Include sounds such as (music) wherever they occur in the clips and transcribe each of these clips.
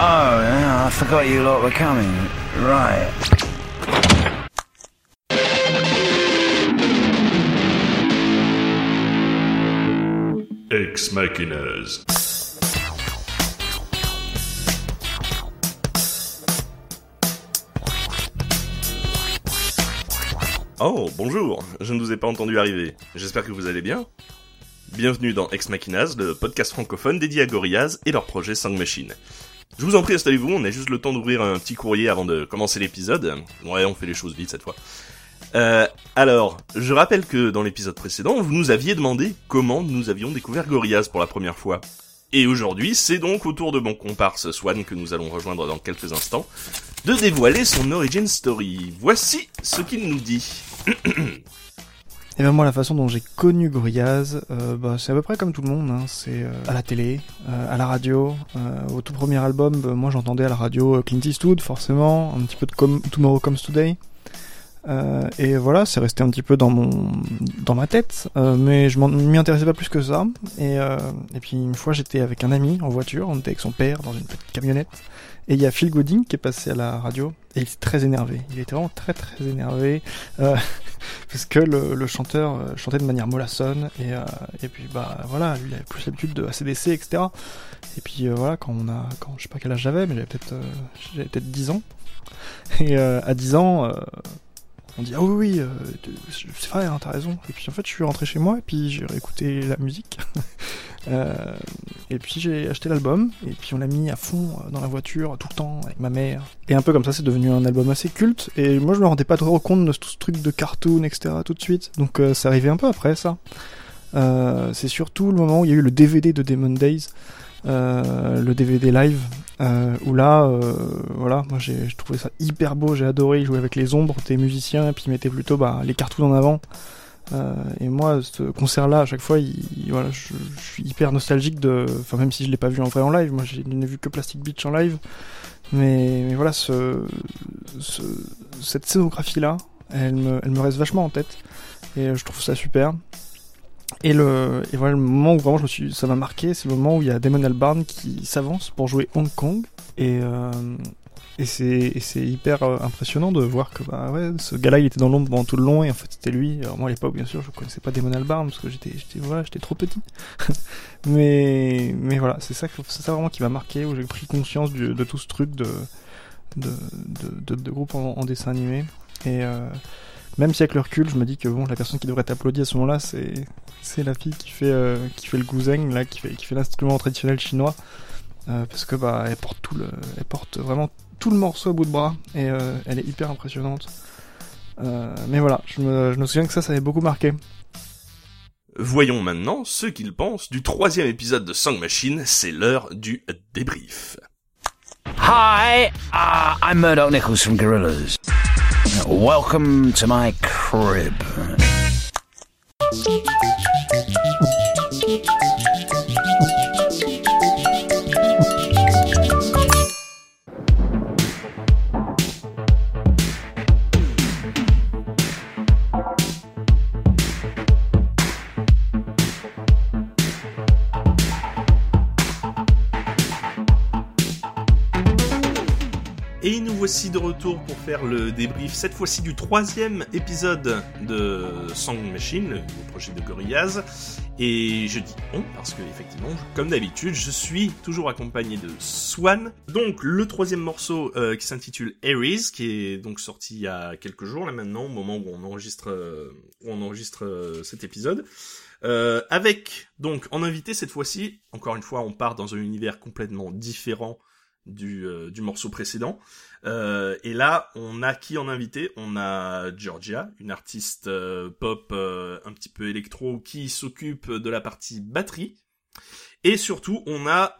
Oh yeah. I forgot you lot were coming. Right. Ex Machinas. Oh, bonjour, je ne vous ai pas entendu arriver. J'espère que vous allez bien. Bienvenue dans Ex Machinas, le podcast francophone dédié à Gorillaz et leur projet Sang Machine. Je vous en prie, installez-vous, on a juste le temps d'ouvrir un petit courrier avant de commencer l'épisode. Ouais, on fait les choses vite cette fois. Euh, alors, je rappelle que dans l'épisode précédent, vous nous aviez demandé comment nous avions découvert Gorillaz pour la première fois. Et aujourd'hui, c'est donc au tour de mon comparse Swan que nous allons rejoindre dans quelques instants, de dévoiler son origin story. Voici ce qu'il nous dit. (clears throat) Et ben moi la façon dont j'ai connu Gorillaz, euh, bah, c'est à peu près comme tout le monde, hein. c'est euh, à la télé, euh, à la radio. Au tout premier album, bah, moi j'entendais à la radio Clint Eastwood forcément, un petit peu de Com- Tomorrow Comes Today. Et voilà, c'est resté un petit peu dans mon dans ma tête, mais je m'y intéressais pas plus que ça. Et, et puis une fois j'étais avec un ami en voiture, on était avec son père dans une petite camionnette, et il y a Phil Gooding qui est passé à la radio, et il était très énervé. Il était vraiment très très énervé. Euh, (laughs) parce que le, le chanteur euh, chantait de manière mollassonne. Et, euh, et puis bah voilà lui il avait plus l'habitude de ACDC etc et puis euh, voilà quand on a quand je sais pas quel âge j'avais mais j'avais peut-être euh, j'avais peut-être 10 ans. (laughs) Et à 10 ans on dit ah oui oui c'est vrai hein, t'as raison. Et puis en fait je suis rentré chez moi et puis j'ai réécouté la musique (laughs) Euh, et puis j'ai acheté l'album et puis on l'a mis à fond euh, dans la voiture tout le temps avec ma mère. Et un peu comme ça c'est devenu un album assez culte et moi je me rendais pas trop compte de ce truc de cartoon etc tout de suite. Donc euh, c'est arrivé un peu après ça. Euh, c'est surtout le moment où il y a eu le DVD de Demon Days le DVD live où là voilà moi j'ai trouvé ça hyper beau j'ai adoré jouait avec les ombres des musiciens et puis il mettait plutôt bah, les cartoons en avant euh, et moi, ce concert-là, à chaque fois, je, suis hyper nostalgique de. Enfin, même si je l'ai pas vu en vrai en live, moi, je n'ai vu que Plastic Beach en live. Mais, voilà, ce, ce- cette scénographie-là, elle me, elle me reste vachement en tête. Et euh, je trouve ça super. Et le, et voilà, le moment où vraiment je me suis, ça m'a marqué, c'est le moment où il y a Damon Albarn qui s'avance pour jouer Hong Kong. Et, euh, et c'est, hyper euh, impressionnant de voir que bah ouais, ce gars-là il était dans l'ombre pendant tout le long et en fait c'était lui. Alors moi à l'époque bien sûr je connaissais pas Damon Albarn parce que j'étais, voilà, trop petit. (laughs) mais mais voilà, c'est ça, ça vraiment qui m'a marqué où j'ai pris conscience de tout ce truc de de de, de, groupe en, dessin animé et euh, même si avec le recul je me dis que bon la personne qui devrait t'applaudir à ce moment-là c'est la fille qui fait euh, qui fait le guzheng là qui fait qui fait l'instrument traditionnel chinois parce que bah elle porte tout le elle porte vraiment tout le morceau à bout de bras et euh, elle est hyper impressionnante. Euh, mais voilà, je me, je me souviens que ça, ça avait beaucoup marqué. Voyons maintenant ce qu'ils pensent du troisième épisode de Sang Machine, c'est l'heure du débrief. Hi, uh, I'm Murdoch Nichols from Gorillaz. Welcome to my crib. Et nous voici de retour pour faire le débrief, cette fois-ci du troisième épisode de Sang Machine, le projet de Gorillaz. Et je dis on parce que effectivement, comme d'habitude, je suis toujours accompagné de Swan. Donc le troisième morceau euh, qui s'intitule Aries, qui est donc sorti il y a quelques jours là maintenant, au moment où on enregistre, euh, où on enregistre euh, cet épisode. Euh, avec donc en invité cette fois-ci, encore une fois, on part dans un univers complètement différent du, euh, morceau précédent. Euh, et là, on a qui en invité? On a Georgia, une artiste euh, pop euh, un petit peu électro qui s'occupe de la partie batterie. Et surtout, on a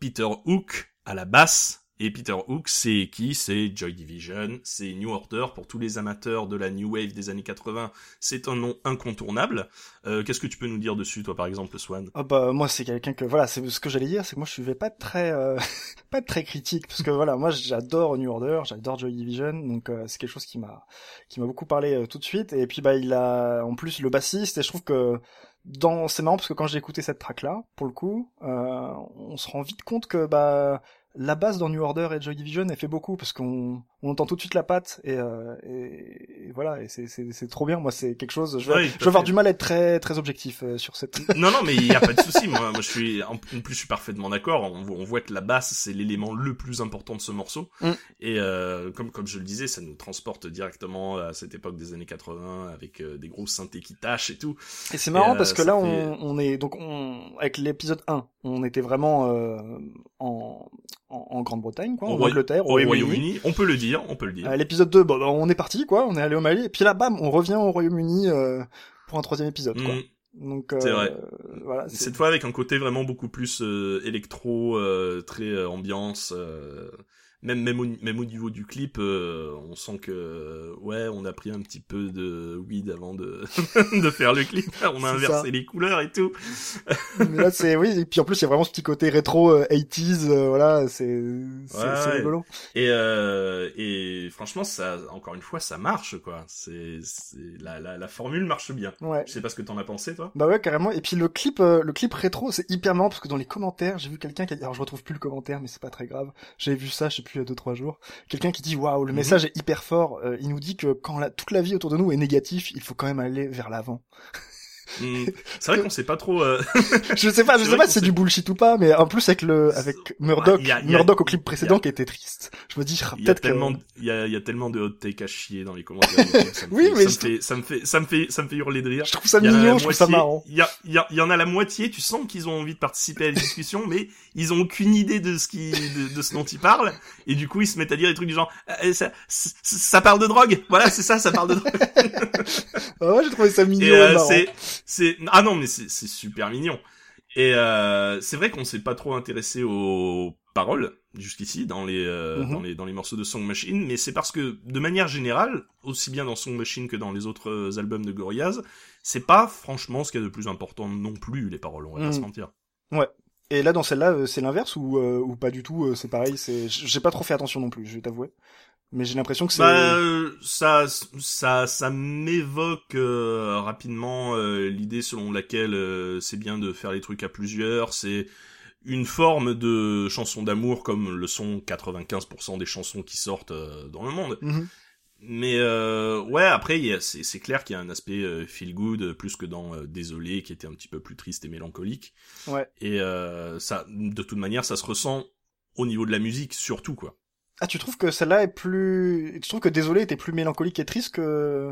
Peter Hook à la basse et Et Peter Hook, c'est qui? C'est Joy Division, c'est New Order. Pour tous les amateurs de la New Wave des années 80, c'est un nom incontournable. Euh, Qu'est-ce que tu peux nous dire dessus, toi, par exemple, Swan? Ah bah moi c'est quelqu'un que voilà c'est ce que j'allais dire c'est que moi je suis pas très euh, (laughs) pas très critique parce que voilà moi j'adore New Order j'adore Joy Division donc euh, c'est quelque chose qui m'a qui m'a beaucoup parlé tout de suite et puis bah il a en plus le bassiste et je trouve que dans c'est marrant parce que quand j'ai écouté cette track là pour le coup on se rend vite compte que bah la basse dans New Order et Joy Division elle fait beaucoup parce qu'on on entend tout de suite la patte et, euh, et, et voilà et c'est c'est c'est trop bien moi c'est quelque chose je vais, je avoir du mal à être très très objectif euh, sur cette (laughs) Non, non, mais il y a pas de souci. Moi, moi, je suis en plus, je suis parfaitement d'accord. On, voit- on voit que la basse, c'est l'élément le plus important de ce morceau. Mm. Et euh, comme comme je le disais, ça nous transporte directement à cette époque des années 80 avec euh, des gros synthés qui tâchent et tout. Et c'est marrant Et, euh, parce que là, fait- on, on est donc on avec l'épisode 1, on était vraiment euh, en, en, en Grande-Bretagne, quoi, en Roy- Angleterre, Au au Royaume-Uni. On peut le dire, on peut le dire. Euh, l'épisode 2, bon, bah, on est parti, quoi, on est allé au Mali, et puis là, bam, on revient au Royaume-Uni euh, pour un troisième épisode, quoi. Mm. Donc euh, vrai. voilà, Cette fois avec un côté vraiment beaucoup plus euh, électro, euh, très euh, ambiance. Euh, même même au, même au niveau du clip, euh, on sent que euh, ouais, on a pris un petit peu de weed avant de (laughs) de faire le clip. On a inversé ça. les couleurs et tout. Mais là, c'est oui, et puis en plus, il y a vraiment ce petit côté rétro euh, 80s, euh, voilà, c'est c'est Ouais, rigolo. Et euh, et franchement, ça encore une fois, ça marche quoi. C'est c'est la, la la formule marche bien. Ouais. Je sais pas ce que t'en as pensé toi. Bah ouais, carrément. Et puis le clip, euh, le clip rétro, c'est hyper marrant parce que dans les commentaires, j'ai vu quelqu'un qui a dit, alors je retrouve plus le commentaire, mais c'est pas très grave. J'avais vu ça, je sais plus, deux trois jours. Quelqu'un qui dit, waouh, le Mhm. message est hyper fort. Euh, il nous dit que quand la, toute la vie autour de nous est négatif, il faut quand même aller vers l'avant. Hmm. C'est vrai qu'on sait pas trop. euh, (laughs) je sais pas, je sais pas si c'est du bullshit ou pas, mais en plus avec le, avec Murdoch, Ouais, il y a- il y a- Murdoch au clip a- précédent qui était triste. Je me dis, ah, peut-être que... tellement, il y a, y a tellement de hot take à chier dans les commentaires. Ça me (laughs) Oui, fait- mais ça me fait, ça me fait, ça me fait, ça me fait hurler de rire. Je trouve ça mignon, je trouve ça marrant. Il y a, il en a la moitié. Tu sens qu'ils ont envie de participer à la discussion, mais ils ont aucune idée de ce qui, de, de ce dont ils parlent. Et du coup, ils se mettent à dire des trucs du genre, Euh, ça, ça, ça parle de drogue. Voilà, c'est ça, ça parle de drogue. Ah (laughs) ouais, j'ai trouvé ça mignon Et et euh, marrant. C'est, ah non, mais c'est, c'est super mignon. Et euh, c'est vrai qu'on s'est pas trop intéressé aux paroles jusqu'ici dans les, euh, Mhm. dans les dans les morceaux de Song Machine, mais c'est parce que de manière générale, aussi bien dans Song Machine que dans les autres euh, albums de Gorillaz, c'est pas franchement ce qu'il y a de plus important non plus les paroles, on va pas Mhm. se mentir. Et là, dans celle-là, euh, c'est l'inverse ou, euh, ou pas du tout euh, C'est pareil. C'est, j'ai pas trop fait attention non plus, je vais t'avouer. Mais j'ai l'impression que c'est. Bah, euh, ça, ça, ça m'évoque euh, rapidement euh, l'idée selon laquelle euh, c'est bien de faire les trucs à plusieurs. C'est une forme de chanson d'amour comme le sont 95% des chansons qui sortent euh, dans le monde. Mhm. Mais euh, ouais, après, c'est c'est clair qu'il y a un aspect euh, feel good plus que dans euh, Désolé, qui était un petit peu plus triste et mélancolique. Ouais. Et euh, ça, de toute manière, ça se ressent au niveau de la musique surtout quoi. Ah, tu trouves que celle-là est plus. Tu trouves que Désolé était plus mélancolique et triste que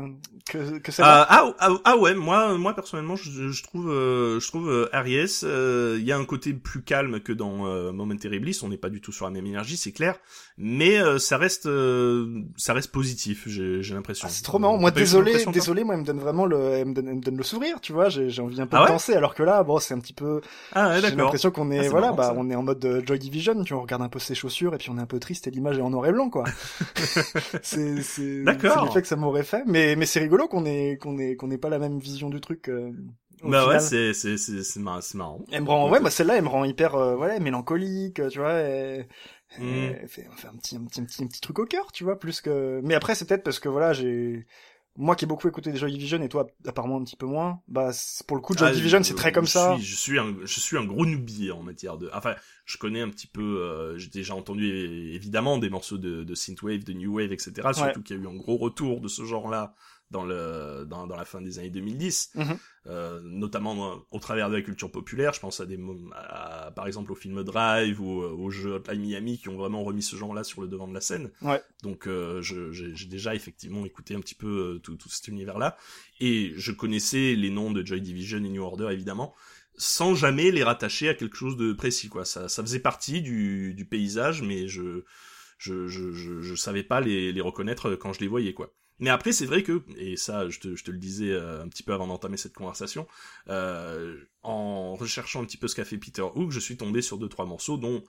que, que celle-là? Ah, ah, ah, ah ouais, moi, moi personnellement, je, je trouve, euh, je trouve euh, Aries, euh, il y a un côté plus calme que dans euh, Momentary Bliss. On n'est pas du tout sur la même énergie, c'est clair, mais euh, ça reste, euh, ça reste positif. J'ai, j'ai l'impression. Ah, c'est trop marrant. Moi, désolé, désolé, moi, elle me donne vraiment le, elle me donne, elle me donne le sourire, tu vois. J'ai, envie un peu Ah de ouais? danser, alors que là, bon, c'est un petit peu. Ah ouais, j'ai l'impression qu'on est, Ah, voilà, marrant, bah, ça. on est en mode euh, Joy Division. Tu vois, on regarde un peu ses chaussures et puis on est un peu triste et l'image est en noir et blanc, quoi. (laughs) c'est, c'est, D'accord. c'est l'effet que ça m'aurait fait. Mais, mais c'est rigolo qu'on ait, qu'on ait, qu'on ait pas la même vision du truc. euh, Bah ouais, final. c'est, c'est, c'est, c'est marrant. c'est marrant. Elle me rend, ouais, bah celle-là, elle me rend hyper, euh, ouais, mélancolique, tu vois. Elle, Mm. fait un petit, un petit, un petit, un petit truc au cœur, tu vois, plus que. Mais après, c'est peut-être parce que voilà, j'ai, moi qui ai beaucoup écouté des Joy Division et toi apparemment un petit peu moins, bah pour le coup, Joy Ah, Division, c'est très comme je ça. Suis, je suis un, je suis un gros newbie en matière de. Enfin, je connais un petit peu. euh, J'ai déjà entendu évidemment des morceaux de, de synthwave, de new wave, etc. Surtout qu'il y a eu un gros retour de ce genre-là dans le dans, dans la fin des années 2010, Mhm. euh, notamment dans- au travers de la culture populaire. Je pense à des, à- par exemple au film Drive ou euh, au jeu Hotline Miami qui ont vraiment remis ce genre-là sur le devant de la scène. Ouais. Donc euh, j'ai déjà effectivement écouté un petit peu euh, tout, tout cet univers-là et je connaissais les noms de Joy Division et New Order évidemment sans jamais les rattacher à quelque chose de précis quoi. Ça, ça faisait partie du, du paysage mais je je, je, je, je savais pas les, les reconnaître quand je les voyais quoi. Mais après c'est vrai que et ça je te, le disais euh, un petit peu avant d'entamer cette conversation euh, en recherchant un petit peu ce qu'a fait Peter Hook je suis tombé sur deux trois morceaux dont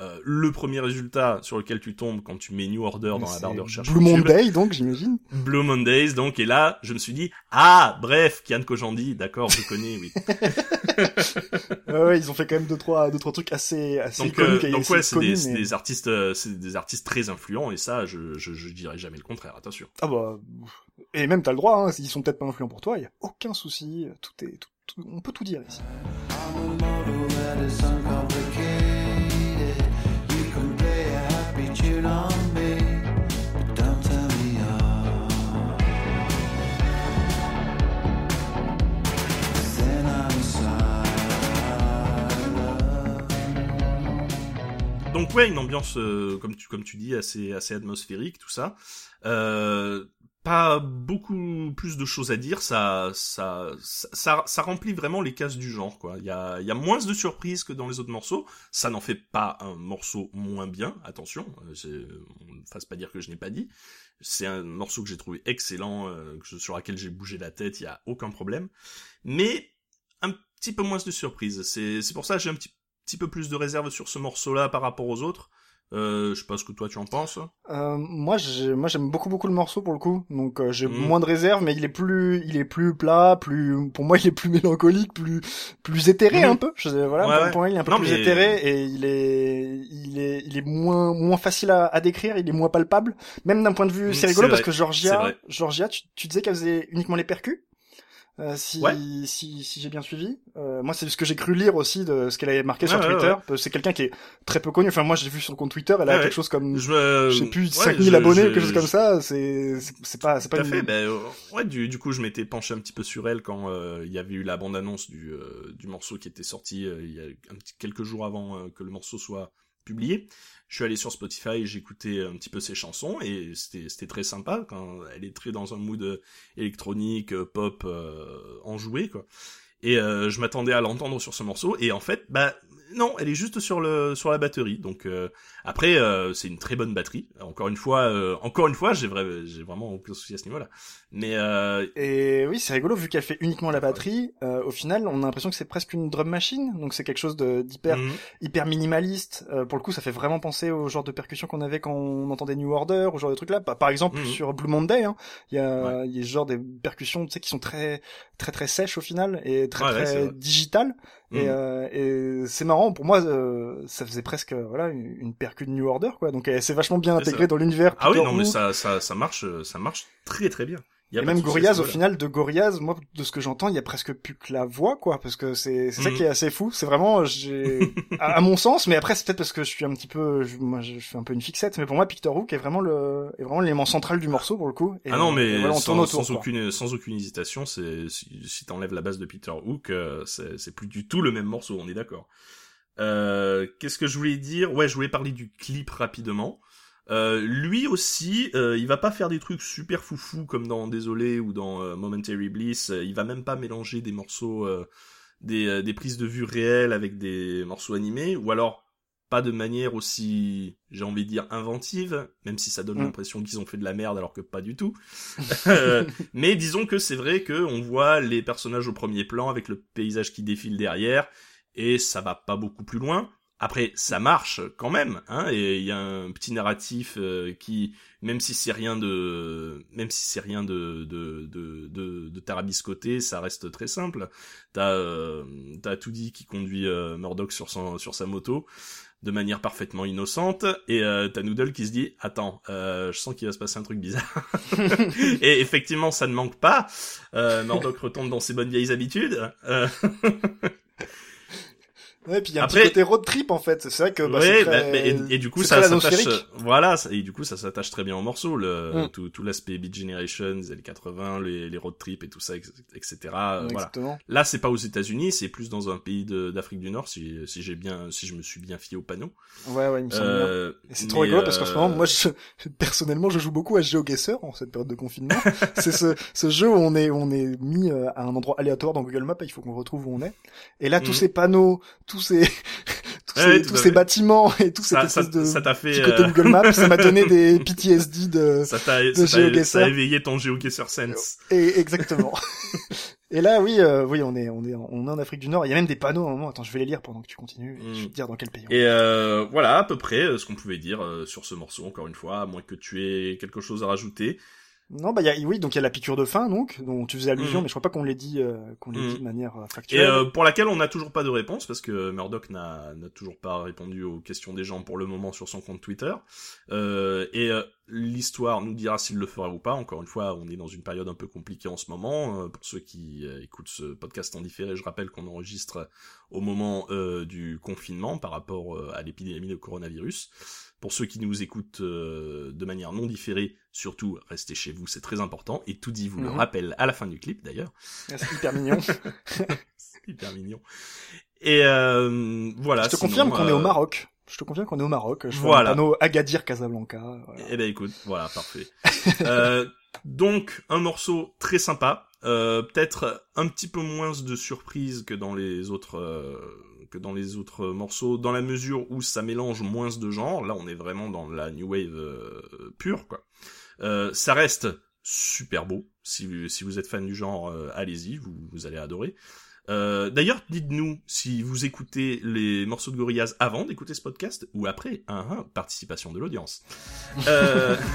euh, le premier résultat sur lequel tu tombes quand tu mets New Order dans la barre de recherche. Blue YouTube. Monday, donc, j'imagine. Blue Mondays, donc, et là, je me suis dit, ah, bref, Kian Kojandi, d'accord, je connais, oui. (laughs) ouais, ouais, ils ont fait quand même deux, trois, deux, trois trucs assez, assez donc, iconiques euh, donc ouais, c'est des, mais- artistes, euh, c'est des artistes très influents, et ça, je, je, je dirais jamais le contraire, attention. Ah bah, et même t'as le droit, hein, ils sont peut-être pas influents pour toi, y a aucun souci, tout est, tout, tout- on peut tout dire ici. Donc ouais, une ambiance euh, comme tu dis assez atmosphérique tout ça. Euh, pas beaucoup plus de choses à dire, ça ça ça remplit vraiment les cases du genre quoi. Il y a moins de surprises que dans les autres morceaux. Ça n'en fait pas un morceau moins bien, attention, euh, on ne fasse pas dire que je n'ai pas dit. C'est un morceau que j'ai trouvé excellent euh, sur lequel j'ai bougé la tête, il y a aucun problème. Mais un petit peu moins de surprises. C'est c'est pour ça que j'ai un petit petit peu plus de réserve sur ce morceau-là par rapport aux autres. Euh, je sais pas ce que toi tu en penses. Euh, moi, j'ai- moi, j'aime beaucoup, beaucoup le morceau pour le coup. Donc, euh, j'ai Mhm. moins de réserve, mais il est plus, il est plus plat, plus, pour moi, il est plus mélancolique, plus, plus éthéré Mhm. un peu. Je, voilà, Ouais, pour, ouais. pour moi, il est un peu Non, plus mais- éthéré et il est, il est, il est moins, moins facile à, à décrire. Il est moins palpable, même d'un point de vue. Mhm, c'est rigolo parce que Georgia. Georgia, tu, tu disais qu'elle faisait uniquement les percus? Euh, si, Ouais. si, si j'ai bien suivi. Euh, moi, c'est ce que j'ai cru lire aussi de ce qu'elle avait marqué sur ouais, Twitter. C'est quelqu'un qui est très peu connu. Enfin, moi, j'ai vu sur le compte Twitter, elle a quelque chose comme Je, euh, je sais plus, ouais, 5000 je- abonnés je- quelque chose je- comme ça, c'est, c'est c'est pas, c'est Tout pas à une... fait. Ben, euh, ouais, du, du coup, je m'étais penché un petit peu sur elle quand il y avait eu la bande-annonce du, euh, du morceau qui était sorti il y a un petit, quelques jours avant que le morceau soit publié. Je suis allé sur Spotify, écouté un petit peu ses chansons et c'était c'était très sympa quand elle est très dans un mood euh, électronique, euh, pop, euh, enjoué quoi. Et euh, je m'attendais à l'entendre sur ce morceau et en fait, bah non, elle est juste sur le sur la batterie. Donc euh, après, euh, c'est une très bonne batterie. Encore une fois, euh, encore une fois, j'ai vrai, j'ai vraiment aucun souci à ce niveau-là. Mais euh, Et oui, c'est rigolo, vu qu'elle fait uniquement la batterie, euh, au final, on a l'impression que c'est presque une drum machine, donc c'est quelque chose de- d'hyper mhm. hyper minimaliste. Euh, pour le coup, ça fait vraiment penser au genre de percussion qu'on avait quand on entendait New Order, au genre de trucs là. Par exemple, Mhm. sur Blue Monday, hein, il y a, il y a ce genre des percussions, tu sais, qui sont très très très sèches au final et très Ouais, ouais, très digitales. Et, Mhm. euh, et c'est marrant pour moi, euh, ça faisait presque euh, voilà une, une percu de New Order quoi. Donc elle s'est vachement bien C'est intégrée ça. dans l'univers. ah oui, non, mais ça, ça, ça marche, euh, ça marche très très bien. Y a Et même Gorillaz, au final, de Gorillaz, moi, de ce que j'entends, il y a presque plus que la voix, quoi, parce que c'est c'est ça Mhm. qui est assez fou. C'est vraiment, j'ai, (laughs) à, à mon sens, mais après c'est peut-être parce que je suis un petit peu, je, moi, je fais un peu une fixette, mais pour moi, Peter Hook est vraiment le, est vraiment l'élément central du morceau pour le coup. Et, Ah non, mais voilà, sans, autour. aucune, sans aucune hésitation, c'est si, si t'enlèves la base de Peter Hook, euh, c'est c'est plus du tout le même morceau, on est d'accord. Euh, Qu'est-ce que je voulais dire? Ouais, je voulais parler du clip rapidement. Euh, lui aussi, euh, il va pas faire des trucs super foufou comme dans Désolé ou dans euh, Momentary Bliss. Euh, Il va même pas mélanger des morceaux, euh, des, euh, des prises de vue réelles avec des morceaux animés, ou alors pas de manière aussi, j'ai envie de dire, inventive, même si ça donne Mm. l'impression qu'ils ont fait de la merde alors que pas du tout. (laughs) Mais disons que c'est vrai que on voit les personnages au premier plan avec le paysage qui défile derrière, et ça va pas beaucoup plus loin. Après, ça marche quand même, hein, et il y a un petit narratif euh, qui, même si c'est rien de, même si c'est rien de de de de, de tarabiscoté, ça reste très simple. T'as euh, t'as Toody qui conduit euh, Murdoch sur son sur sa moto de manière parfaitement innocente, et euh, t'as Noodle qui se dit attends, euh, je sens qu'il va se passer un truc bizarre. (laughs) et effectivement, ça ne manque pas. Euh, Murdoch retombe dans ses bonnes vieilles habitudes. (laughs) Ouais, puis il y a un Après- petit côté road trip en fait. C'est vrai que bah, ouais, très... bah, et, et du coup ça s'attache, voilà, et du coup ça s'attache très bien au morceau, le Mm. tout, tout l'aspect Beat Generation, les années 80, les, les road trips et tout ça, etc. euh, voilà. Exactement. Là c'est pas aux États-Unis, c'est plus dans un pays d'Afrique du Nord, si, si j'ai bien, si je me suis bien fié au panneau. Ouais, ouais, il me semble. Euh, c'est trop rigolo parce qu'en ce euh, moment, moi, je, (laughs) personnellement, je joue beaucoup à GeoGuessr en cette période de confinement. (laughs) c'est ce, ce jeu où on est, on est mis euh, à un endroit aléatoire dans Google Maps il faut qu'on retrouve où on est. Et là, tous Mhm. ces panneaux, tous ces, (laughs) tous Ouais, ces, tous ces bâtiments et tout cette ça, ça, espèce de ça t'a fait, côté euh, Google Maps, ça m'a donné des (laughs) PTSD de, ça t'a, de ça ça a éveillé ton GeoGuessr sense. et exactement. Et là, oui, euh, oui, on est, on est, on est en Afrique du Nord. Il y a même des panneaux à un moment. Attends, je vais les lire pendant que tu continues. et Mm. Je vais te dire dans quel pays. on Et euh, voilà à peu près euh, ce qu'on pouvait dire euh, sur ce morceau, encore une fois, à moins que tu aies quelque chose à rajouter. Non, bah, y a, oui, donc il y a la piqûre de faim, donc, dont tu faisais allusion, Mhm. mais je crois pas qu'on l'ait dit, euh, qu'on l'ait dit de manière euh, Et factuelle. euh, pour laquelle on n'a toujours pas de réponse, parce que Murdoch n'a n'a toujours pas répondu aux questions des gens pour le moment sur son compte Twitter. Euh, et euh, l'histoire nous dira s'il le fera ou pas. Encore une fois, on est dans une période un peu compliquée en ce moment. Euh, pour ceux qui euh, écoutent ce podcast en différé, je rappelle qu'on enregistre au moment euh, du confinement par rapport à l'épidémie de coronavirus. Pour ceux qui nous écoutent euh, de manière non différée, surtout restez chez vous, c'est très important. Et tout dit vous le Mhm. rappelle à la fin du clip d'ailleurs. C'est hyper mignon. C'est (laughs) hyper mignon. Et euh, voilà. je te sinon, confirme qu'on est au Maroc. Je te confirme qu'on est au Maroc. Je vois Voilà. un panneau Agadir Casablanca. Voilà. Eh ben écoute, voilà, parfait. (laughs) euh, donc un morceau très sympa, euh, peut-être un petit peu moins de surprise que dans les autres euh, que dans les autres morceaux, dans la mesure où ça mélange moins de genres. Là, on est vraiment dans la new wave euh, pure, quoi. Euh, ça reste super beau. Si vous, si vous êtes fan du genre, euh, allez-y, vous, vous allez adorer. Euh, D'ailleurs, dites-nous si vous écoutez les morceaux de Gorillaz avant d'écouter ce podcast ou après. Hein, hein, participation de l'audience. Euh... (laughs)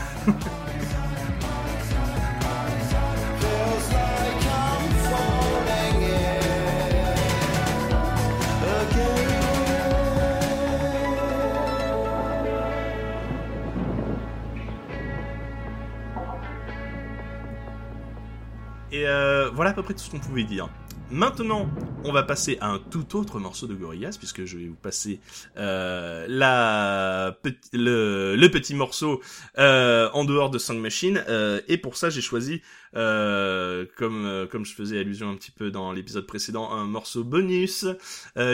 Et euh, voilà à peu près tout ce qu'on pouvait dire. Maintenant, on va passer à un tout autre morceau de Gorillaz, puisque je vais vous passer euh, le, petit morceau euh, en dehors de Song Machine. euh, et pour ça, j'ai choisi, comme comme je faisais allusion un petit peu dans l'épisode précédent, un morceau bonus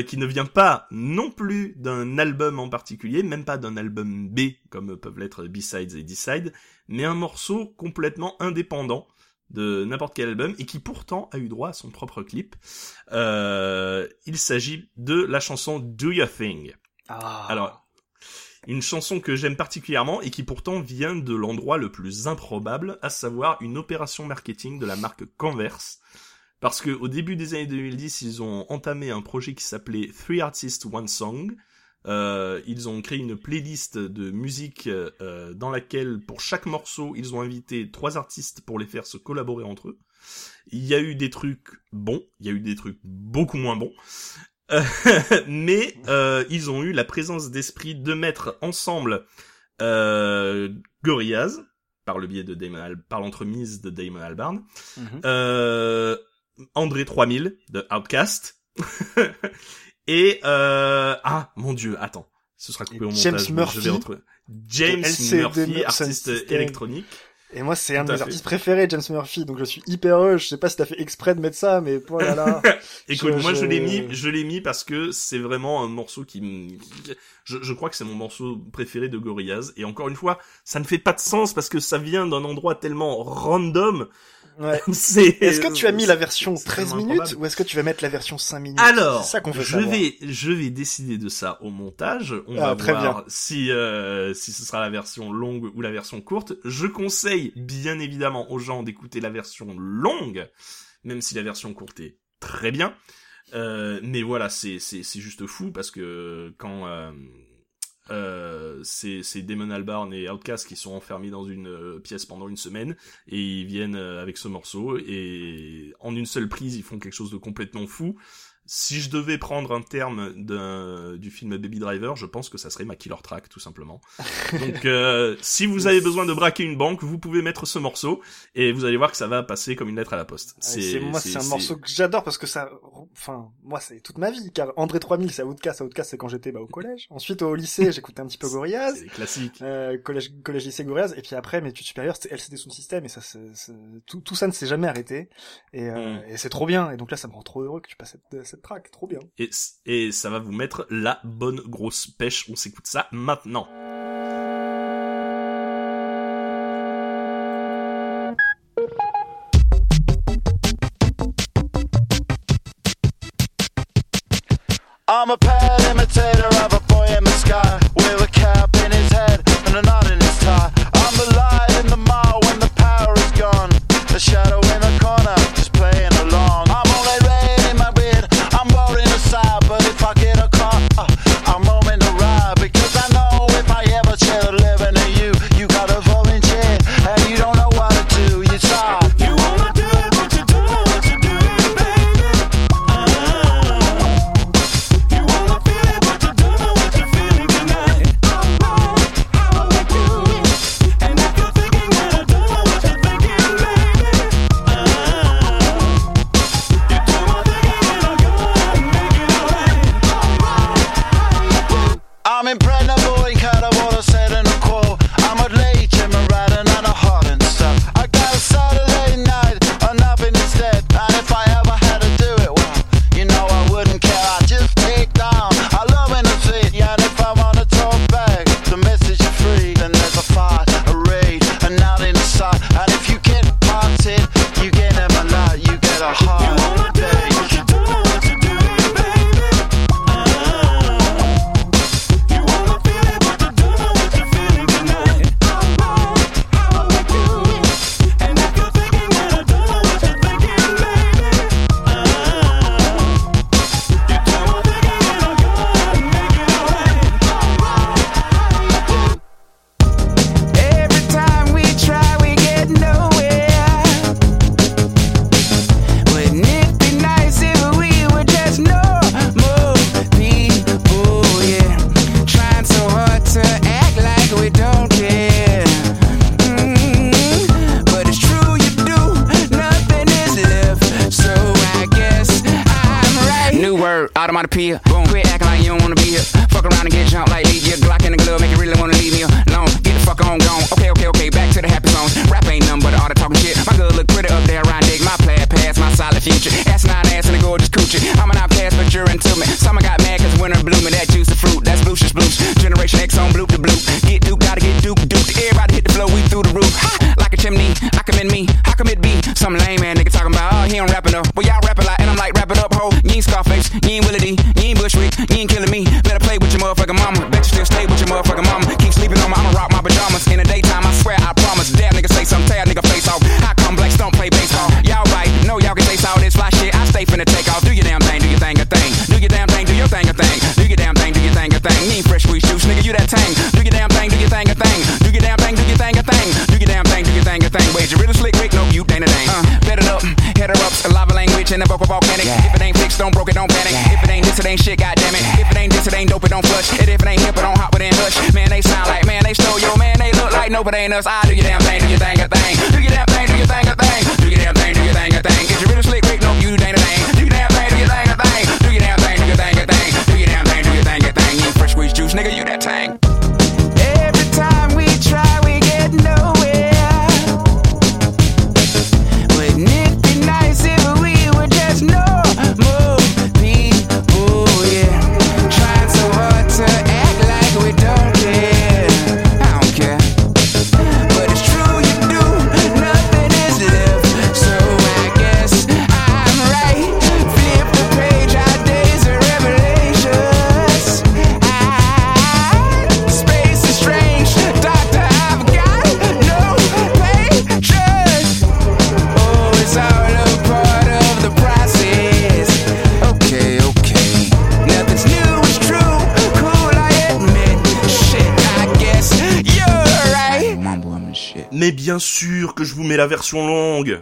qui ne vient pas non plus d'un album en particulier, même pas d'un album B comme peuvent l'être B-sides et D-sides, mais un morceau complètement indépendant de n'importe quel album et qui pourtant a eu droit à son propre clip. Euh, il s'agit de la chanson Do Your Thing. Ah. Alors, une chanson que j'aime particulièrement et qui pourtant vient de l'endroit le plus improbable, à savoir une opération marketing de la marque Converse. Parce que au début des années 2010, ils ont entamé un projet qui s'appelait Three Artists One Song. Euh, ils ont créé une playlist de musique euh, dans laquelle, pour chaque morceau, ils ont invité trois artistes pour les faire se collaborer entre eux. Il y a eu des trucs bons, il y a eu des trucs beaucoup moins bons. Euh, (laughs) mais euh, ils ont eu la présence d'esprit de mettre ensemble euh, Gorillaz, par le biais de Damon Al par l'entremise de Damon Albarn, euh, André 3000 de Outcast, (laughs) et euh, ah mon dieu, attends, ce sera coupé Et au James montage. mais Murphy je vais retrouver. James Murphy, artiste électronique. Et moi, c'est un de mes fait. artistes préférés, James Murphy, donc je suis hyper heureux. Je sais pas si t'as fait exprès de mettre ça, mais oh là là. (laughs) Écoute, Je- moi je je- l'ai mis, je l'ai mis parce que c'est vraiment un morceau qui me, je, je crois que c'est mon morceau préféré de Gorillaz. Et encore une fois, ça ne fait pas de sens parce que ça vient d'un endroit tellement random. Ouais. (laughs) c'est. Est-ce que tu as mis la version c'est 13 vraiment minutes improbable. ou est-ce que tu vas mettre la version 5 minutes? Alors, ça veut je vais, je vais décider de ça au montage. On Ah, va très voir bien. si euh, si ce sera la version longue ou la version courte. Je conseille bien évidemment aux gens d'écouter la version longue, même si la version courte est très bien. Euh, mais voilà, c'est c'est c'est juste fou parce que quand euh, euh, c'est Damon Albarn et Outkast qui sont enfermés dans une euh, pièce pendant une semaine et ils viennent euh, avec ce morceau et en une seule prise ils font quelque chose de complètement fou. Si je devais prendre un terme du film Baby Driver, je pense que ça serait ma killer track tout simplement. (laughs) Donc euh, si vous avez besoin de braquer une banque, vous pouvez mettre ce morceau et vous allez voir que ça va passer comme une lettre à la poste. Ouais, C'est moi, c'est un morceau que j'adore parce que ça, enfin, moi, c'est toute ma vie. Car André 3000, c'est Outcast. Outcast, c'est quand j'étais bah, au collège. Ensuite, au lycée, j'écoutais un petit peu (laughs) Gorillaz. c'est classique. Euh, collège, collège lycée Gorillaz. Et puis après, mes études supérieures, c'était LCD Sound System. Et ça, tout, tout ça ne s'est jamais arrêté. Et, euh, Mm. et c'est trop bien. Et donc là, ça me rend trop heureux que tu passes cette, cette track. Trop bien. Et, et ça va vous mettre la bonne grosse pêche. On s'écoute ça maintenant. I'm a pale imitator of trying to pee. Boom. Quit acting like you don't wanna be here. Fuck around and get jumped like leave your Glock in the glove, make you really wanna leave me alone. Get the fuck on gone. Okay, okay, okay, back to the happy songs. Rap ain't nothing but all the talking shit. My girl look pretty up there, around dick. My plaid past, my solid future. Ass nine ass and a gorgeous coochie. I'm an outcast, but you're into me. Summer got mad cause winter blooming. That juicy fruit, that's blucious blues. Generation X on bloop to bloop. Get duke, gotta get duke, duke. Everybody hit the flow, we through the roof. Ha! Like a chimney, I commend me. How come it be? Some lame man nigga talking about, oh, he don't rap enough. Well, y'all You ain't Scarface, you ain't Willie D, you ain't Bushwick, you ain't killing me. Better play with your motherfucking mama. Bet you still stay with your motherfucking mama. Keep sleeping on me, I'ma rock my pajamas. In the daytime, I swear, I promise. Damn nigga say something, tear a nigga face off. How come blacks don't play baseball? Y'all right, know y'all can taste all this fly shit. I stay finna take off. Do your damn thing, do your thing, a thing. Do your damn thing, do your thing, a thing. Do your damn thing, do your thing, a thing. You ain't fresh squeeze juice, nigga, you that tang. Do your damn thing, do your thing, a thing. Do your damn thing, do your thing, a thing. Do your damn thing, do your thing, a thing. Wait, you really slick, Rick? No, you ain't a thing. Uh, bet it up, head her up, lava language and the vocal volcanic. Ain't fixed, don't broke it, don't panic. If it ain't this, it ain't shit, goddamn it. If it ain't this, it ain't dope, it don't flush. And if it ain't hip, it don't hop, it ain't hush. Man, they sound like, man, they stole yo, man, they look like no, but ain't us. I do your damn thing, do your thing, a thing. Do your damn bien sûr que je vous mets la version longue.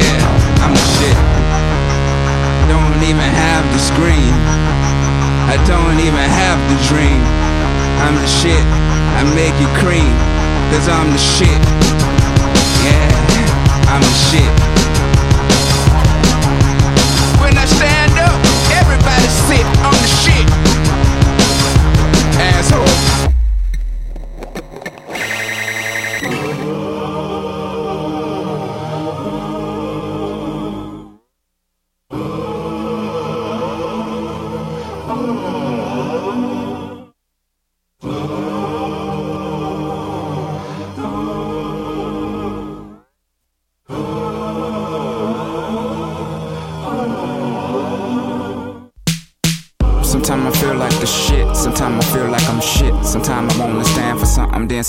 yeah, I'm the shit. Don't even have the screen. I don't even have the dream. I'm the shit. I make you cream. Cause I'm the shit. Yeah, I'm the shit. When I stand up, everybody sit on the shit. Asshole.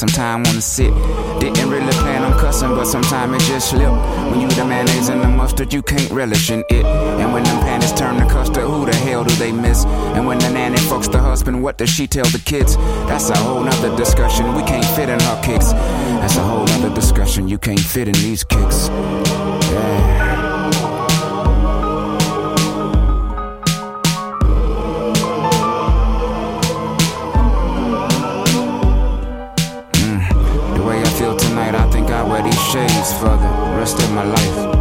Sometimes wanna sit. Didn't really plan on cussing, but sometimes it just slip. When you the mayonnaise and the mustard, you can't relish in it. And when them panties turn to custard, who the hell do they miss? And when the nanny fucks the husband, what does she tell the kids? That's a whole nother discussion. We can't fit in her kicks. That's a whole nother discussion. You can't fit in these kicks. Yeah. further, rest of my life.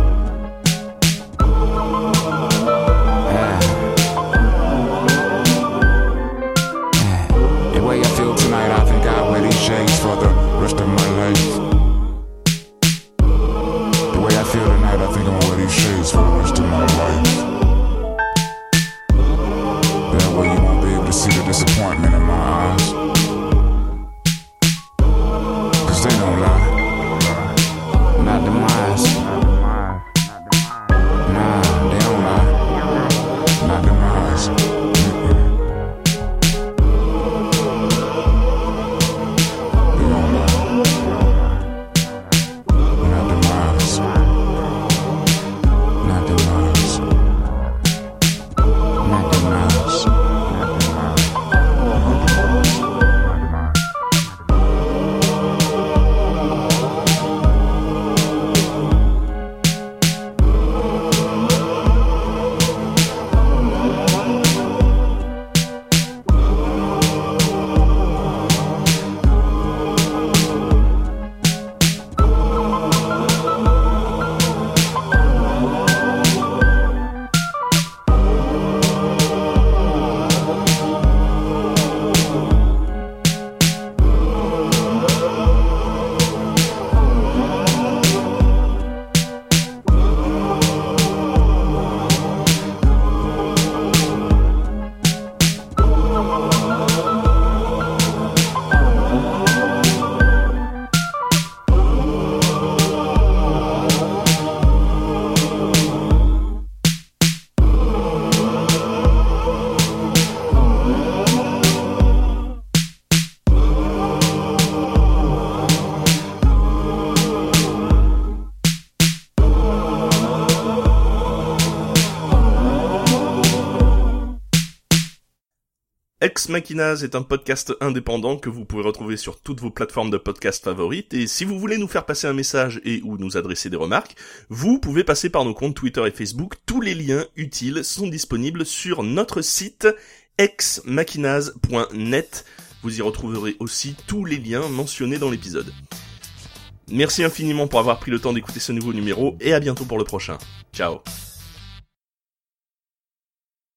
Ex est un podcast indépendant que vous pouvez retrouver sur toutes vos plateformes de podcast favorites et si vous voulez nous faire passer un message et ou nous adresser des remarques, vous pouvez passer par nos comptes Twitter et Facebook. Tous les liens utiles sont disponibles sur notre site exmachinas.net. Vous y retrouverez aussi tous les liens mentionnés dans l'épisode. Merci infiniment pour avoir pris le temps d'écouter ce nouveau numéro et à bientôt pour le prochain. Ciao